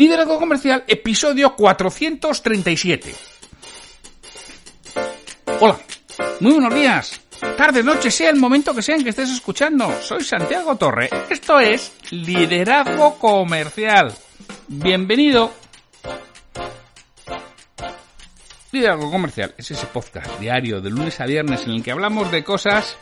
Liderazgo Comercial, episodio 437. Hola, muy buenos días, tarde, noche, sea el momento que sea en que estés escuchando. Soy Santiago Torre. Esto es Liderazgo Comercial. Bienvenido. Liderazgo Comercial es ese podcast diario de lunes a viernes en el que hablamos de cosas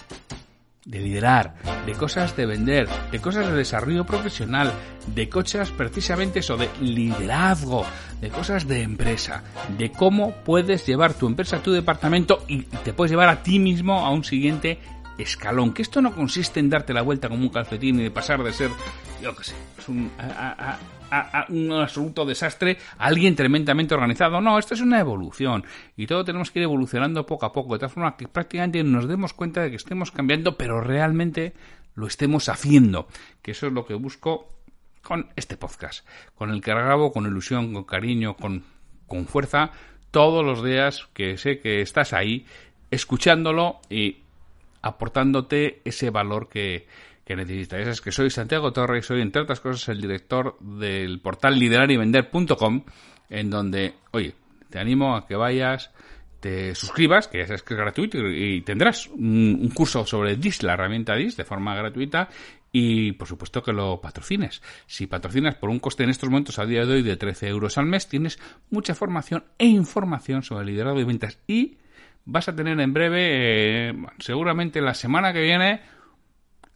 de liderar, de cosas de vender, de cosas de desarrollo profesional, de cosas precisamente eso, de liderazgo, de cosas de empresa, de cómo puedes llevar tu empresa, tu departamento y te puedes llevar a ti mismo a un siguiente escalón. Que esto no consiste en darte la vuelta como un calcetín y de pasar de ser, yo qué sé, un, un absoluto desastre alguien tremendamente organizado. No, esto es una evolución. Y todo tenemos que ir evolucionando poco a poco, de tal forma que prácticamente nos demos cuenta de que estemos cambiando, pero realmente lo estemos haciendo, que eso es lo que busco con este podcast, con el que grabo con ilusión, con cariño, con, con fuerza, todos los días que sé que estás ahí, escuchándolo y aportándote ese valor que, que necesitas. Es que soy Santiago Torres, soy entre otras cosas el director del portal liderarivender.com, en donde, oye, te animo a que vayas, te suscribas, que ya sabes que es gratuito, y tendrás un, curso sobre DIS, la herramienta DIS, de forma gratuita, y por supuesto que lo patrocines. Si patrocinas por un coste en estos momentos a día de hoy de 13 euros al mes, tienes mucha formación e información sobre liderazgo de ventas y vas a tener en breve, eh, seguramente la semana que viene,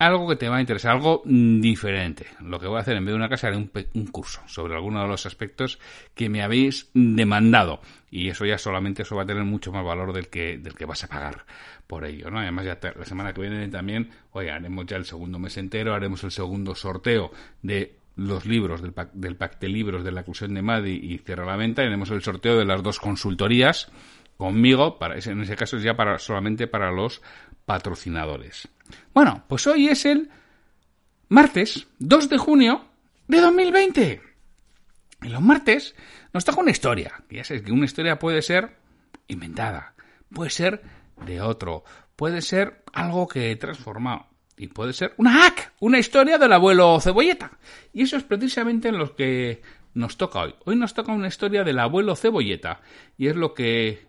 algo que te va a interesar, algo diferente. Lo que voy a hacer en vez de una casa haré un, un, curso sobre algunos de los aspectos que me habéis demandado. Y eso ya solamente eso va a tener mucho más valor del que, del que vas a pagar por ello. Además, ya la semana que viene también, oye, haremos ya el segundo mes entero, haremos el segundo sorteo de los libros del pack, del pack de libros de la inclusión de Madi y Cierra la Venta. Haremos el sorteo de las dos consultorías conmigo, para, en ese caso es ya para, solamente para los patrocinadores. Bueno, pues hoy es el martes 2 de junio de 2020. Y los martes nos toca una historia. ya sabes que una historia puede ser inventada, puede ser de otro, puede ser algo que he transformado. Y puede ser una hack, una historia del abuelo Cebolleta. Y eso es precisamente lo que nos toca hoy. Hoy nos toca una historia del abuelo Cebolleta. Y es lo que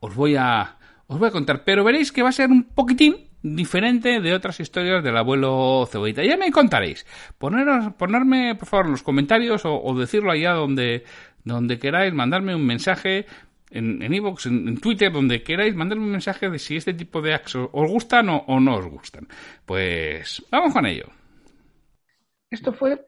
os voy a, os voy a contar. Pero veréis que va a ser un poquitín diferente de otras historias del abuelo cebollita. Ya me contaréis. Poneros, ponerme, por favor, en los comentarios o, decirlo allá donde, donde queráis, mandarme un mensaje en Evox, en, en, Twitter, donde queráis, mandarme un mensaje de si este tipo de actos os gustan o no os gustan. Pues vamos con ello. Esto fue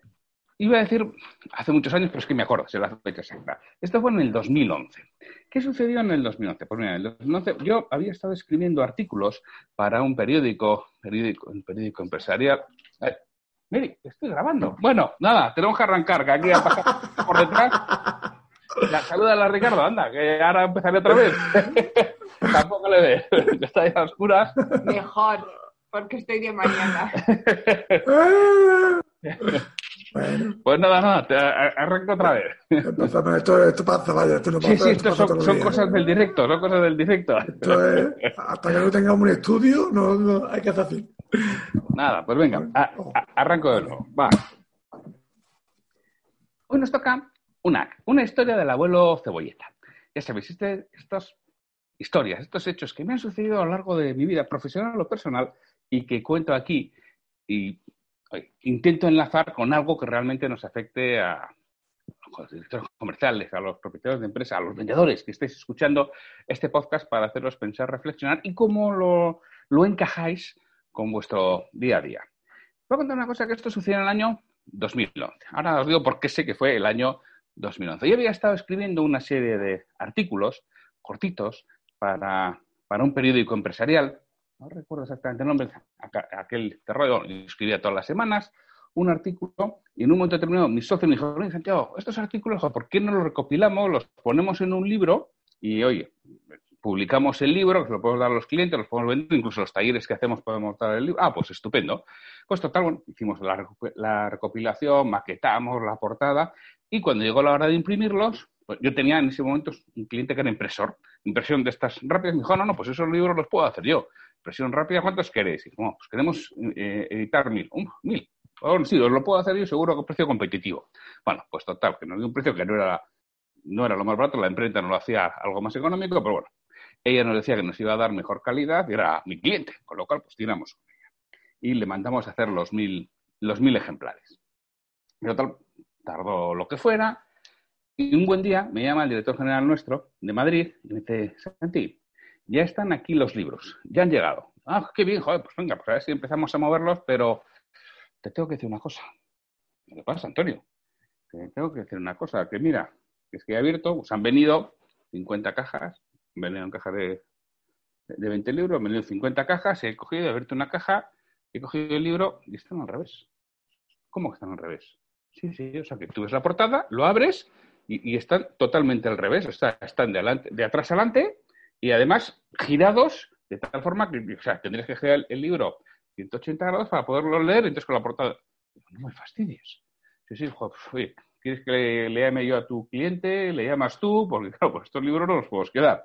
Iba a decir hace muchos años, pero es que me acuerdo, se la fecha exacta. Esto fue en el 2011. ¿Qué sucedió en el 2011? Pues mira, en el 2011 yo había estado escribiendo artículos para un periódico, periódico, un periódico empresarial. Eh, Miri, estoy grabando. Bueno, nada, tenemos que arrancar, que aquí ha pasado por detrás. La, saluda a la Ricardo, anda, que ahora empezaré otra vez. Tampoco le ve, está ahí a oscuras. Mejor, porque estoy de mañana. Pues nada, nada, te arranco otra vez. Esto, esto pasa, vaya, esto no pasa. Sí, sí, esto, son, cosas del directo, son cosas del directo. Esto es, hasta que no tengamos un estudio, no, no hay que hacer así. Nada, pues venga, arranco de nuevo. Va. Hoy nos toca una, una historia del abuelo Cebolleta. Ya sabéis, este, estas historias, estos hechos que me han sucedido a lo largo de mi vida profesional o personal y que cuento aquí y intento enlazar con algo que realmente nos afecte a, los directores comerciales, a los propietarios de empresa, a los vendedores que estéis escuchando este podcast para haceros pensar, reflexionar y cómo lo, lo encajáis con vuestro día a día. Voy a contar una cosa que esto sucedió en el año 2011. Ahora os digo por qué sé que fue el año 2011. Yo había estado escribiendo una serie de artículos cortitos para, para un periódico empresarial no recuerdo exactamente el nombre, aquel terror, escribía todas las semanas, un artículo y en un momento determinado mi socio me dijo, Santiago, estos artículos, ¿por qué no los recopilamos, los ponemos en un libro y, oye, publicamos el libro, que lo podemos dar a los clientes, los podemos vender, incluso los talleres que hacemos podemos dar el libro. Ah, pues estupendo. Pues total, bueno, hicimos la, recopilación, maquetamos la portada y cuando llegó la hora de imprimirlos, pues yo tenía en ese momento un cliente que era impresor, impresión de estas rápidas, me dijo, no, no, pues esos libros los puedo hacer yo. Impresión rápida, ¿cuántos queréis? Bueno, pues queremos eh, editar mil. mil. Bueno, sí, os lo puedo hacer yo seguro con precio competitivo. Bueno, pues total, que nos dio un precio que no era, no era lo más barato, la imprenta nos lo hacía algo más económico, pero bueno, ella nos decía que nos iba a dar mejor calidad y era mi cliente, con lo cual pues tiramos con ella. Y le mandamos a hacer los mil, los mil ejemplares. Y total, tardó lo que fuera, y un buen día me llama el director general nuestro de Madrid y me dice, Santi, ya están aquí los libros, ya han llegado. Ah, qué bien, joder, pues venga, pues a ver si empezamos a moverlos, pero te tengo que decir una cosa. ¿Qué pasa, Antonio? Te tengo que decir una cosa, que mira, es que he abierto, pues han venido 50 cajas, han venido en caja de, de 20 libros, han venido 50 cajas, he cogido, he abierto una caja, he cogido el libro y están al revés. ¿Cómo que están al revés? Sí, sí, o sea que tú ves la portada, lo abres y, están totalmente al revés, o sea, están de, adelante, de atrás adelante y además girados de tal forma que, o sea, tendrías que girar el, libro 180 grados para poderlo leer, entonces con la portada, no me fastidies. Sí, pues, ¿quieres que le, llame yo a tu cliente? ¿Le llamas tú? Porque claro, pues estos libros no los puedo quedar.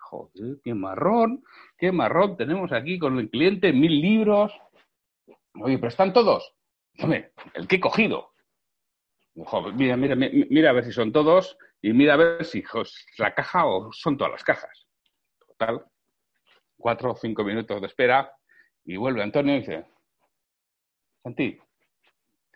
Joder, qué marrón, qué marrón tenemos aquí con el cliente, mil libros. Oye, pero están todos. El que he cogido mira, mira, mira a ver si son todos y mira a ver si la caja o son todas las cajas. Total, cuatro o cinco minutos de espera y vuelve Antonio y dice, Santi,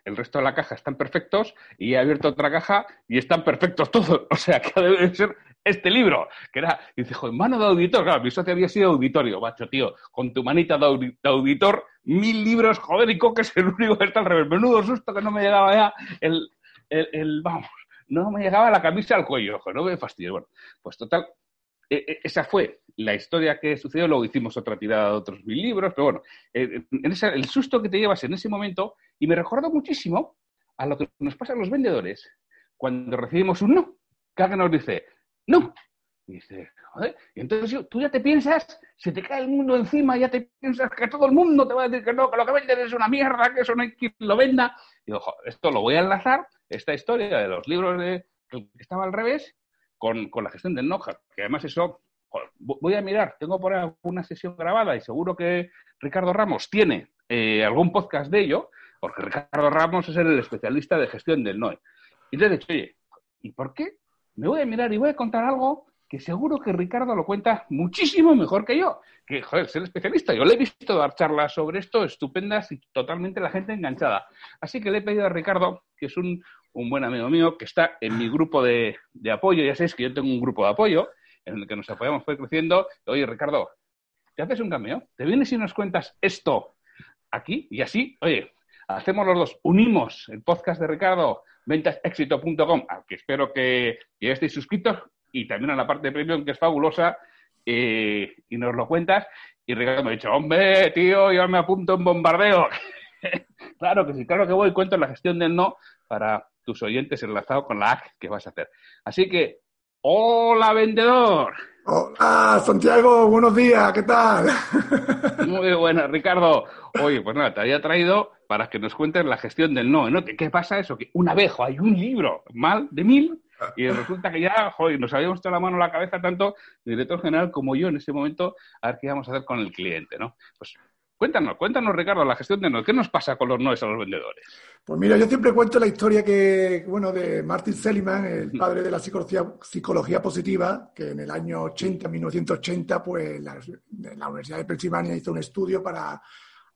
el resto de la caja están perfectos y he abierto otra caja y están perfectos todos. O sea, que debe ser este libro, que era, y dice, joder, mano de auditor, claro, mi socio había sido auditorio, macho, tío, con tu manita de, auditor, mil libros, joder, y que es el único que está al revés. Menudo susto que no me llegaba ya el, el, vamos, no me llegaba la camisa al cuello, no me fastidio. Bueno, pues total, e, e, esa fue la historia que sucedió, luego hicimos otra tirada de otros mil libros, pero bueno, eh, en el susto que te llevas en ese momento, y me recordó muchísimo a lo que nos pasa a los vendedores cuando recibimos un no, que alguien nos dice, no, y joder, y entonces tú ya te piensas, se te cae el mundo encima, ya te piensas que todo el mundo te va a decir que no, que lo que vendes es una mierda, que eso no hay lo venda. Y digo, esto lo voy a enlazar, esta historia de los libros de, que estaba al revés, con, la gestión del Noja, que además eso, voy a mirar, tengo por ahí una sesión grabada y seguro que Ricardo Ramos tiene eh, algún podcast de ello, porque Ricardo Ramos es el especialista de gestión del NOE. Y entonces he dicho, oye, ¿y por qué? Me voy a mirar y voy a contar algo que seguro que Ricardo lo cuenta muchísimo mejor que yo. Que, joder, ser especialista. Yo le he visto dar charlas sobre esto estupendas y totalmente la gente enganchada. Así que le he pedido a Ricardo, que es un, buen amigo mío, que está en mi grupo de, apoyo. Ya sabéis que yo tengo un grupo de apoyo en el que nos apoyamos, fue creciendo. Oye, Ricardo, ¿te haces un cambio? ¿Te vienes y nos cuentas esto aquí? Y así, oye, hacemos los dos, unimos el podcast de Ricardo, ventasexito.com, al que espero que ya estéis suscritos, y también a la parte de premium, que es fabulosa, eh, y nos lo cuentas. Y Ricardo me ha dicho, hombre, tío, yo me apunto en bombardeo. claro que sí, claro que voy, cuento la gestión del no para tus oyentes enlazado con la AC que vas a hacer. Así que, hola vendedor. Hola Santiago, buenos días, ¿qué tal? Muy buenas, Ricardo. Oye, pues nada, te había traído para que nos cuentes la gestión del no. ¿no? ¿Qué, pasa eso? Que una vez hay un libro mal de mil y resulta que ya, joder, nos habíamos echado la mano a la cabeza tanto el director general como yo en ese momento a ver qué íbamos a hacer con el cliente, ¿no? Pues cuéntanos, cuéntanos, Ricardo, la gestión de no. ¿Qué nos pasa con los noes a los vendedores? Pues mira, yo siempre cuento la historia que, bueno, de Martin Seligman, el padre de la psicología, psicología positiva, que en el año 80, 1980, pues la, la Universidad de Pensilvania hizo un estudio para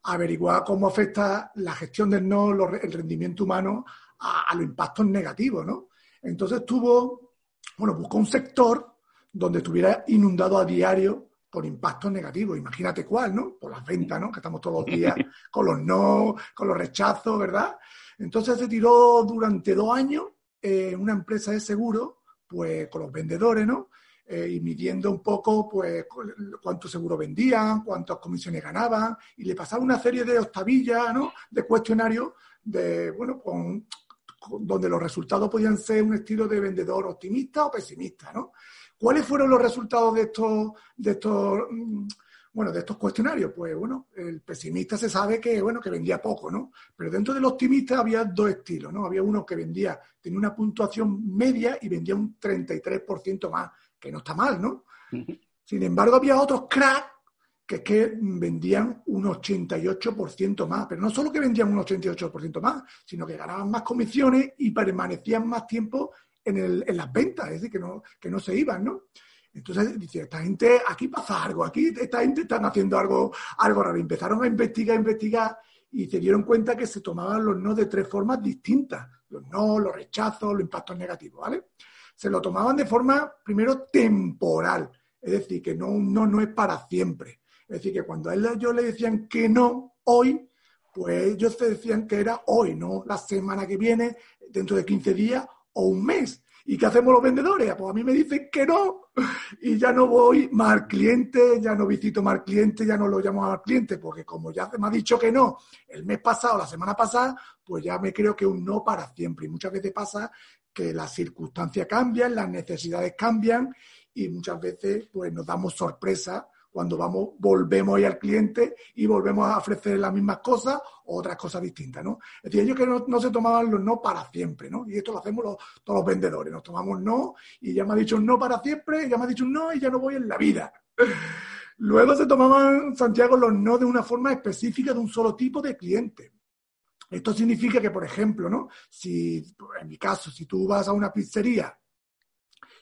averiguar cómo afecta la gestión del no, el rendimiento humano a, a los impactos negativos, ¿no? Entonces tuvo, bueno, buscó un sector donde estuviera inundado a diario por impactos negativos. Imagínate cuál, ¿no? Por las ventas, ¿no? Que estamos todos los días con los no, con los rechazos, ¿verdad? Entonces se tiró durante dos años eh, una empresa de seguro, pues con los vendedores, ¿no? Eh, y midiendo un poco, pues, cuánto seguro vendían, cuántas comisiones ganaban, y le pasaba una serie de octavillas, ¿no? De cuestionarios de bueno, con, donde los resultados podían ser un estilo de vendedor optimista o pesimista, ¿no? ¿Cuáles fueron los resultados de estos, de estos, mm, bueno, de estos cuestionarios? Pues bueno, el pesimista se sabe que, bueno, que vendía poco, ¿no? Pero dentro del optimista había dos estilos, ¿no? Había uno que vendía, tenía una puntuación media y vendía un 33% más, que no está mal, ¿no? Sin embargo, había otros cracks que es que vendían un 88% más, pero no solo que vendían un 88% más, sino que ganaban más comisiones y permanecían más tiempo en, las ventas, es decir, que no, que no se iban, ¿no? Entonces, dice, esta gente, aquí pasa algo, aquí esta gente están haciendo algo, algo raro. Empezaron a investigar, investigar y se dieron cuenta que se tomaban los no de tres formas distintas. Los no, los rechazos, los impactos negativos, ¿vale? Se lo tomaban de forma, primero, temporal. Es decir, que no, no, no es para siempre. Es decir, que cuando a ellos le decían que no hoy, pues ellos se decían que era hoy, no la semana que viene, dentro de 15 días o un mes. ¿Y qué hacemos los vendedores? Pues a mí me dicen que no y ya no voy más al cliente, ya no visito más al cliente, ya no lo llamo al cliente, porque como ya me ha dicho que no el mes pasado, la semana pasada, pues ya me creo que un no para siempre. Y muchas veces pasa que las circunstancias cambian, las necesidades cambian y muchas veces pues nos damos sorpresa cuando vamos, volvemos al cliente y volvemos a ofrecer las mismas cosas o otras cosas distintas, ¿no? Es decir, ellos que no, se tomaban los no para siempre, ¿no? Y esto lo hacemos todos los vendedores, nos tomamos no y ya me ha dicho un no para siempre, ya me ha dicho un no y ya no voy en la vida. Luego se tomaban, Santiago, los no de una forma específica de un solo tipo de cliente. Esto significa que, por ejemplo, ¿no? Si, en mi caso, si tú vas a una pizzería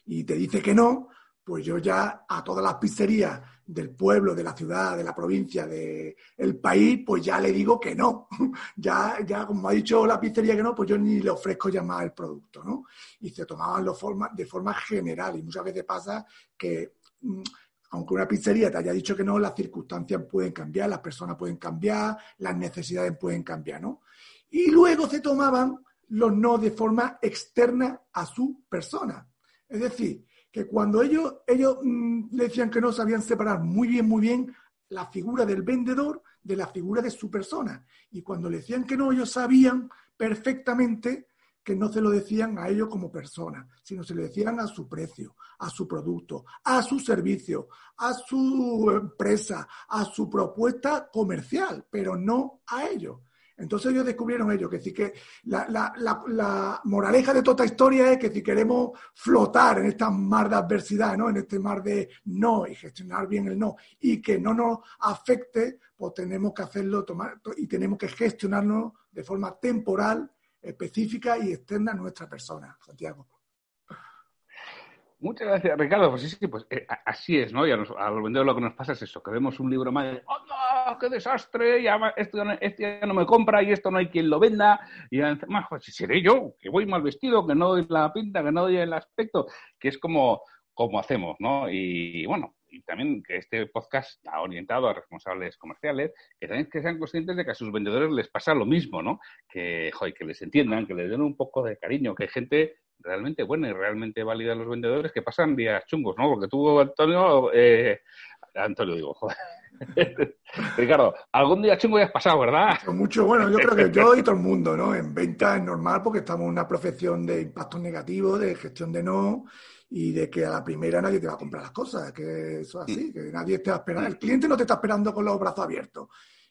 y te dice que no, pues yo ya a todas las pizzerías del pueblo, de la ciudad, de la provincia, del país, pues ya le digo que no. ya, ya, como ha dicho la pizzería que no, pues yo ni le ofrezco ya más el producto, ¿no? Y se tomaban los forma, de forma general. Y muchas veces pasa que, mm, aunque una pizzería te haya dicho que no, las circunstancias pueden cambiar, las personas pueden cambiar, las necesidades pueden cambiar, ¿no? Y luego se tomaban los no de forma externa a su persona. Es decir, que cuando ellos, ellos mm, decían que no sabían separar muy bien, muy bien la figura del vendedor de la figura de su persona. Y cuando le decían que no, ellos sabían perfectamente que no se lo decían a ellos como persona, sino se lo decían a su precio, a su producto, a su servicio, a su empresa, a su propuesta comercial, pero no a ellos. Entonces ellos descubrieron ello, que si que la, moraleja de toda esta historia es que si queremos flotar en esta mar de adversidad, ¿no? en este mar de no y gestionar bien el no y que no nos afecte, pues tenemos que hacerlo tomar y tenemos que gestionarnos de forma temporal, específica y externa a nuestra persona, Santiago. Muchas gracias, Ricardo. Pues sí, pues eh, así es, ¿no? Y a los, lo que nos pasa es eso, que vemos un libro más ¡Oh, no! ¡Qué desastre! Ya, esto, ya no me compra y esto no hay quien lo venda. Y además, pues, seré yo, que voy mal vestido, que no doy la pinta, que no doy el aspecto, que es como, como hacemos, ¿no? Y bueno, y también que este podcast está orientado a responsables comerciales, que también que sean conscientes de que a sus vendedores les pasa lo mismo, ¿no? Que, joder, que les entiendan, que les den un poco de cariño, que hay gente realmente buena y realmente válida los vendedores que pasan días chungos, ¿no? Porque tú, Antonio, eh, Antonio digo, joder. Ricardo, algún día chungo ya has pasado, ¿verdad? Mucho, bueno, yo creo que yo y todo el mundo, ¿no? En venta es normal porque estamos en una profesión de impactos negativos, de gestión de no y de que a la primera nadie te va a comprar las cosas, que eso es así, que nadie te va a esperar. El cliente no te está esperando con los brazos abiertos.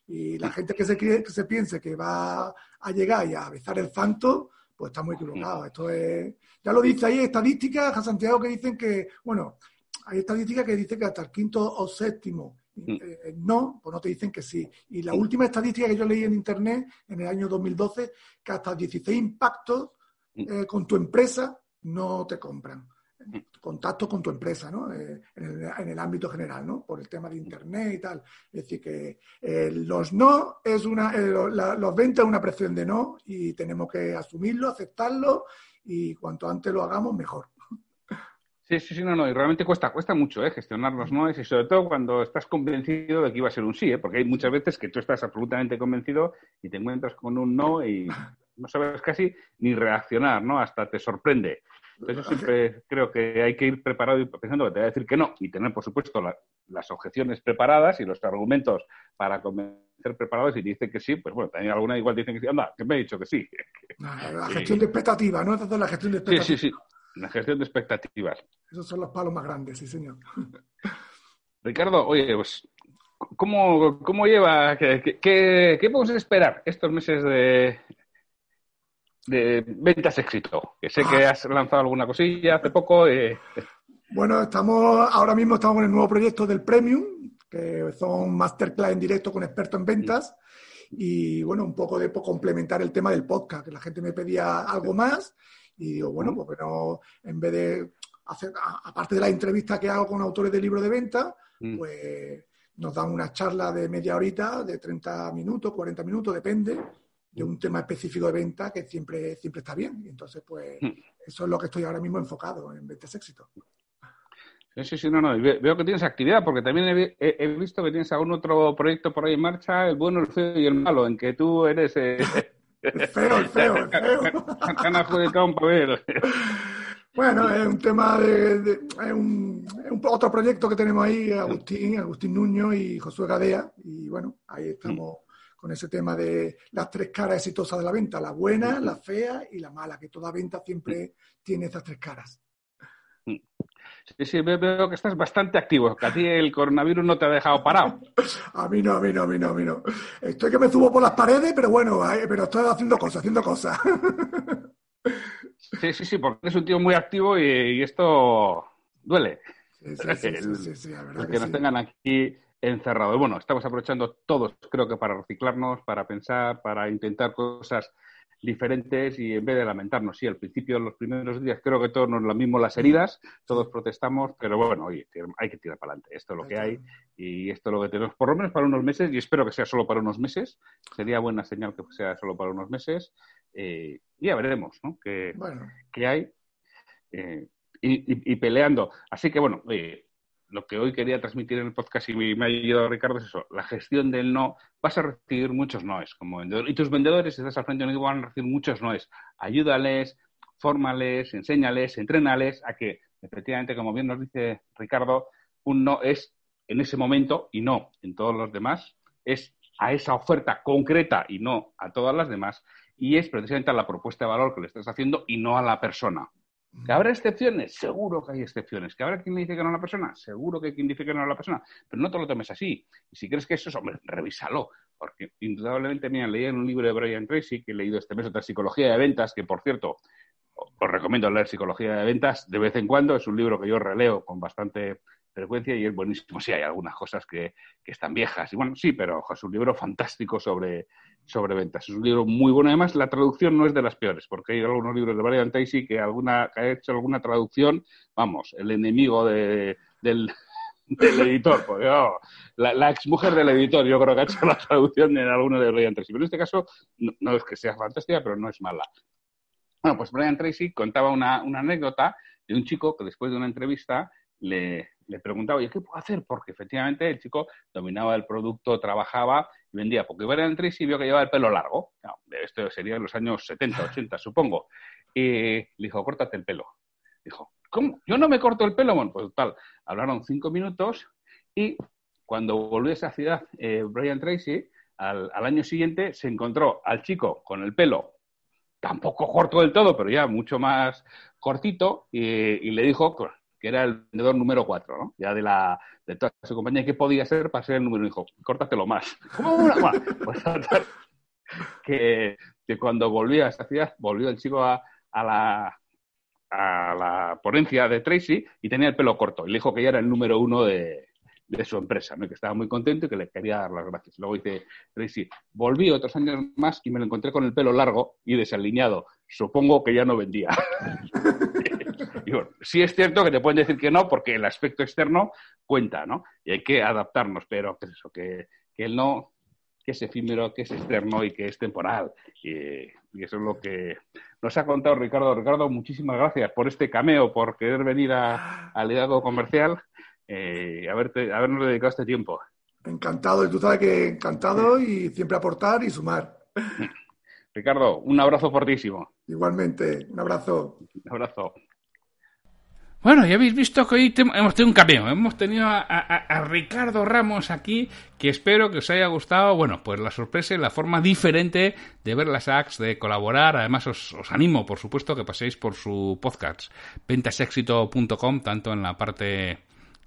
Y la gente que se, que se piense que va a llegar y a besar el santo, pues está muy equivocado. Esto es, ya lo dice ahí, estadísticas, a Santiago, que dicen que, bueno, hay estadísticas que dicen que hasta el quinto o séptimo mm. Eh, no, pues no te dicen que sí. Y la última estadística que yo leí en internet en el año 2012, que hasta 16 impactos mm. eh, con tu empresa no te compran contacto con tu empresa, ¿no? Eh, en, el, ámbito general, ¿no? Por el tema de Internet y tal. Es decir, que eh, los no es una, eh, los 20 es una presión de no y tenemos que asumirlo, aceptarlo y cuanto antes lo hagamos, mejor. Sí, sí, sí, no, no, y realmente cuesta, cuesta mucho ¿eh? gestionar los no y sobre todo cuando estás convencido de que iba a ser un sí, ¿eh? porque hay muchas veces que tú estás absolutamente convencido y te encuentras con un no y, no sabes casi ni reaccionar, ¿no? Hasta te sorprende. Entonces yo siempre creo que hay que ir preparado y pensando que te va a decir que no y tener, por supuesto, las objeciones preparadas y los argumentos para convencer preparados y dice que sí, pues bueno, también alguna igual dicen que sí, anda, que me ha dicho que sí. La gestión de expectativas, ¿no? la gestión de expectativas. Sí, sí, sí, la gestión de expectativas. Esos son los palos más grandes, sí, señor. Ricardo, oye, pues, ¿cómo, cómo lleva, qué, qué, qué podemos esperar estos meses de, de ventas éxito, que sé que has lanzado alguna cosilla hace poco. Eh. Bueno, estamos ahora mismo estamos en el nuevo proyecto del Premium, que son masterclass en directo con expertos en ventas. Y bueno, un poco de complementar el tema del podcast, que la gente me pedía algo más. Y digo, bueno, pues no, en vez de hacer, aparte de la entrevista que hago con autores de libros de venta, mm. pues nos dan una charla de media horita, de 30 minutos, 40 minutos, depende, de un tema específico de venta que siempre, siempre está bien. Y entonces, pues, hmm. eso es lo que estoy ahora mismo enfocado en ventas éxito. Sí, sí, sí, no, no. Veo que tienes actividad, porque también he, visto que tienes algún otro proyecto por ahí en marcha, el bueno, el feo y el malo, en que tú eres... Eh, el feo, el feo, feo. Adjudicado un papel. Bueno, es un tema de, es, un, es un, otro proyecto que tenemos ahí, Agustín, Agustín Nuño y Josué Gadea, y bueno, ahí estamos con ese tema de las tres caras exitosas de la venta, la buena, la fea y la mala, que toda venta siempre tiene esas tres caras. Sí, sí, veo que estás bastante activo, que a ti el coronavirus no te ha dejado parado. a mí no, a mí no, a mí no, a mí no. Estoy que me subo por las paredes, pero bueno, pero estoy haciendo cosas, haciendo cosas. sí, sí, sí, porque eres un tío muy activo y, esto duele. Sí, sí, sí, la verdad que nos tengan aquí encerrado. Y bueno, estamos aprovechando todos, creo que para reciclarnos, para pensar, para intentar cosas diferentes y en vez de lamentarnos, sí, al principio, los primeros días, creo que todos nos lo mismo las heridas, todos protestamos, pero bueno, oye, hay que tirar para adelante. Esto es lo que hay y esto es lo que tenemos, por lo menos para unos meses, y espero que sea solo para unos meses. Sería buena señal que sea solo para unos meses. Eh, y ya veremos, ¿no? Que, hay. Eh, y, y, peleando. Así que bueno, oye, lo que hoy quería transmitir en el podcast y me, ha ayudado Ricardo es eso, la gestión del no, vas a recibir muchos noes como vendedor y tus vendedores, si estás al frente de un van a recibir muchos noes. Ayúdales, fórmales, enséñales, entrénales a que, efectivamente, como bien nos dice Ricardo, un no es en ese momento y no en todos los demás, es a esa oferta concreta y no a todas las demás, y es precisamente a la propuesta de valor que le estás haciendo y no a la persona. ¿Que habrá excepciones? Seguro que hay excepciones. ¿Que habrá quien le dice que no a la persona? Seguro que hay quien dice que no a la persona. Pero no te lo tomes así. Y si crees que eso es, hombre, revísalo. Porque indudablemente, mira, leí en un libro de Brian Tracy, que he leído este mes otra psicología de ventas, que por cierto, os recomiendo leer psicología de ventas de vez en cuando. Es un libro que yo releo con bastante frecuencia y es buenísimo. Sí, hay algunas cosas que, que están viejas. Y bueno, sí, pero es un libro fantástico sobre, sobre ventas. Es un libro muy bueno. Además, la traducción no es de las peores, porque hay algunos libros de Brian Tracy que, alguna, que ha hecho alguna traducción, vamos, el enemigo de, del, editor, porque, la, la exmujer del editor, yo creo que ha hecho la traducción en alguno de Brian Tracy. Pero en este caso, no, es que sea fantástica, pero no es mala. Bueno, pues Brian Tracy contaba una, una anécdota de un chico que después de una entrevista le, le preguntaba, ¿y qué puedo hacer? Porque efectivamente el chico dominaba el producto, trabajaba y vendía. Porque iba a y vio que llevaba el pelo largo. esto sería en los años 70, 80, supongo. Y le dijo, córtate el pelo. Dijo, ¿cómo? ¿Yo no me corto el pelo? Bueno, pues tal, hablaron cinco minutos y cuando volvió a esa ciudad, eh, Brian Tracy, al, año siguiente se encontró al chico con el pelo tampoco corto del todo, pero ya mucho más cortito, y, y le dijo que era el vendedor número 4, ¿no? Ya de, la, de toda su compañía, ¿qué podía ser para ser el número? Dijo, córtatelo más. ¿Cómo pues, que, que, cuando volvió a esta ciudad, volvió el chico a, a, la, a la ponencia de Tracy y tenía el pelo corto. Y le dijo que ya era el número uno de, de su empresa, ¿no? que estaba muy contento y que le quería dar las gracias. Luego dice Tracy, volví otros años más y me lo encontré con el pelo largo y desalineado. Supongo que ya no vendía. Sí es cierto que te pueden decir que no, porque el aspecto externo cuenta, ¿no? Y hay que adaptarnos, pero que eso, que, que el no, que es efímero, que es externo y que es temporal. Y, eso es lo que nos ha contado Ricardo. Ricardo, muchísimas gracias por este cameo, por querer venir a, al liderazgo comercial eh, y haberte, habernos dedicado este tiempo. Encantado, y tú sabes que encantado y siempre aportar y sumar. Ricardo, un abrazo fortísimo. Igualmente, un abrazo. Un abrazo. Bueno, ya habéis visto que hoy hemos tenido un cameo. Hemos tenido a, Ricardo Ramos aquí, que espero que os haya gustado. Bueno, pues la sorpresa y la forma diferente de ver las acts, de colaborar. Además, os, animo, por supuesto, que paséis por su podcast, ventasexito.com, tanto en la parte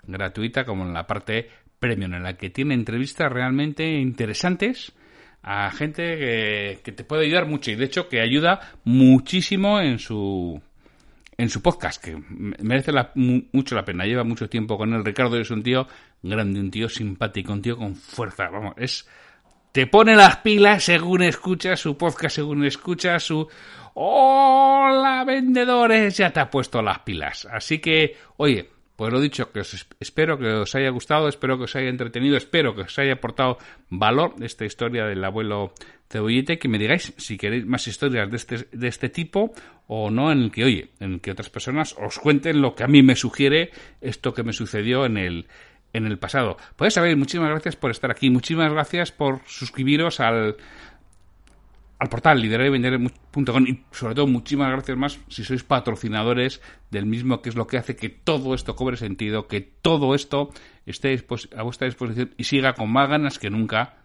gratuita como en la parte premium, en la que tiene entrevistas realmente interesantes a gente que, que te puede ayudar mucho y de hecho que ayuda muchísimo en su en su podcast, que merece mucho la pena. Lleva mucho tiempo con él. Ricardo es un tío grande, un tío simpático, un tío con fuerza. Vamos, es. Te pone las pilas según escuchas su podcast, según escuchas su. ¡Hola, vendedores! Ya te ha puesto las pilas. Así que, oye, pues lo dicho, que os espero que os haya gustado, espero que os haya entretenido, espero que os haya aportado valor esta historia del abuelo Cebollete, que me digáis si queréis más historias de este, de este tipo o no, en el que, oye, en el que otras personas os cuenten lo que a mí me sugiere esto que me sucedió en el, en el pasado. Podéis saber, muchísimas gracias por estar aquí, muchísimas gracias por suscribiros al, al portal liderarevender.com y sobre todo muchísimas gracias más si sois patrocinadores del mismo, que es lo que hace que todo esto cobre sentido, que todo esto esté a vuestra disposición y siga con más ganas que nunca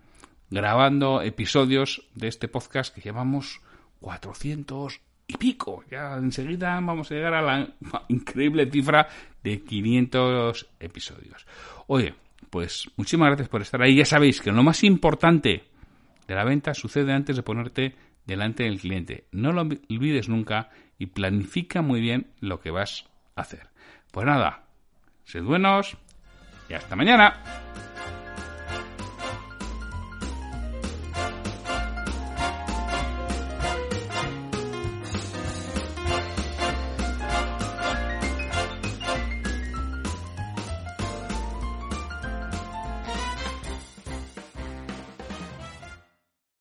grabando episodios de este podcast que llevamos 400 y pico. Ya enseguida vamos a llegar a la increíble cifra de 500 episodios. Oye, pues muchísimas gracias por estar ahí. Ya sabéis que lo más importante de la venta sucede antes de ponerte delante del cliente. No lo olvides nunca y planifica muy bien lo que vas a hacer. Pues nada, sed buenos y hasta mañana.